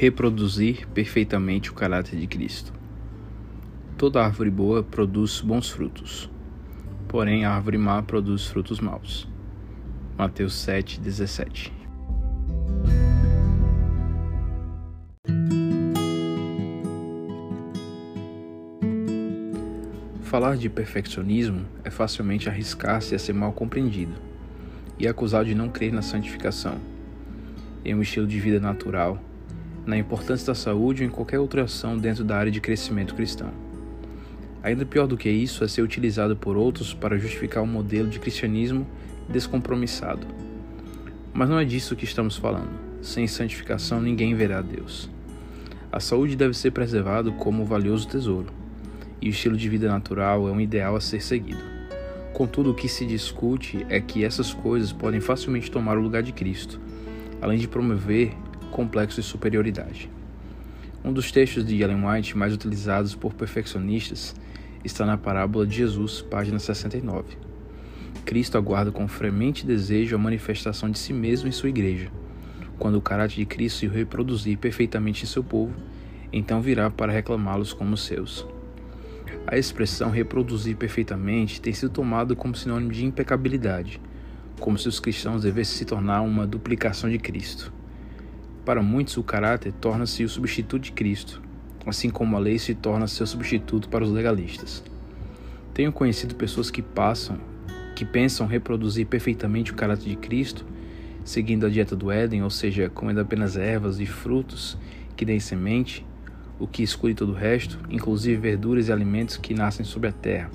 reproduzir perfeitamente o caráter de Cristo. Toda árvore boa produz bons frutos, porém a árvore má produz frutos maus. Mateus 7:17. Falar de perfeccionismo é facilmente arriscar-se a ser mal compreendido e acusado de não crer na santificação, em um estilo de vida natural na importância da saúde ou em qualquer outra ação dentro da área de crescimento cristão. Ainda pior do que isso é ser utilizado por outros para justificar um modelo de cristianismo descompromissado. Mas não é disso que estamos falando. Sem santificação ninguém verá Deus. A saúde deve ser preservada como um valioso tesouro, e o estilo de vida natural é um ideal a ser seguido. Contudo, o que se discute é que essas coisas podem facilmente tomar o lugar de Cristo, além de promover complexo de superioridade. Um dos textos de Ellen White mais utilizados por perfeccionistas está na parábola de Jesus, página 69. Cristo aguarda com fremente desejo a manifestação de si mesmo em sua igreja. Quando o caráter de Cristo se reproduzir perfeitamente em seu povo, então virá para reclamá-los como seus. A expressão reproduzir perfeitamente tem sido tomada como sinônimo de impecabilidade, como se os cristãos devessem se tornar uma duplicação de Cristo. Para muitos, o caráter torna-se o substituto de Cristo, assim como a lei se torna seu substituto para os legalistas. Tenho conhecido pessoas que passam, que pensam reproduzir perfeitamente o caráter de Cristo, seguindo a dieta do Éden, ou seja, comendo apenas ervas e frutos que deem semente, o que exclui todo o resto, inclusive verduras e alimentos que nascem sobre a terra.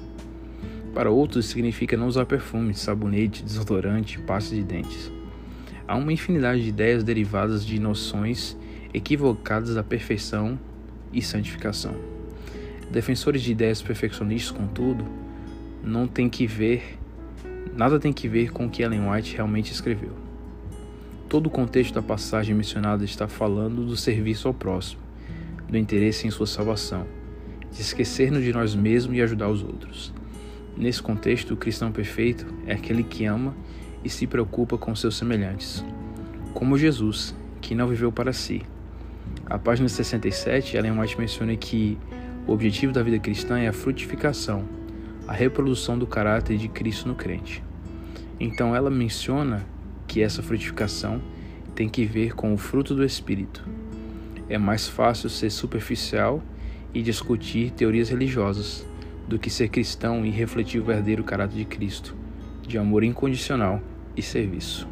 Para outros, significa não usar perfume, sabonete, desodorante, pasta de dentes. Há uma infinidade de ideias derivadas de noções equivocadas da perfeição e santificação. Defensores de ideias perfeccionistas, contudo, não tem que ver, nada tem que ver com o que Ellen White realmente escreveu. Todo o contexto da passagem mencionada está falando do serviço ao próximo, do interesse em sua salvação, de esquecer-nos de nós mesmos e ajudar os outros. Nesse contexto, o cristão perfeito é aquele que ama e se preocupa com seus semelhantes, como Jesus, que não viveu para si. A página 67, Ellen White menciona que o objetivo da vida cristã é a frutificação, a reprodução do caráter de Cristo no crente. Então ela menciona que essa frutificação tem que ver com o fruto do Espírito. É mais fácil ser superficial e discutir teorias religiosas do que ser cristão e refletir o verdadeiro caráter de Cristo, de amor incondicional e serviço.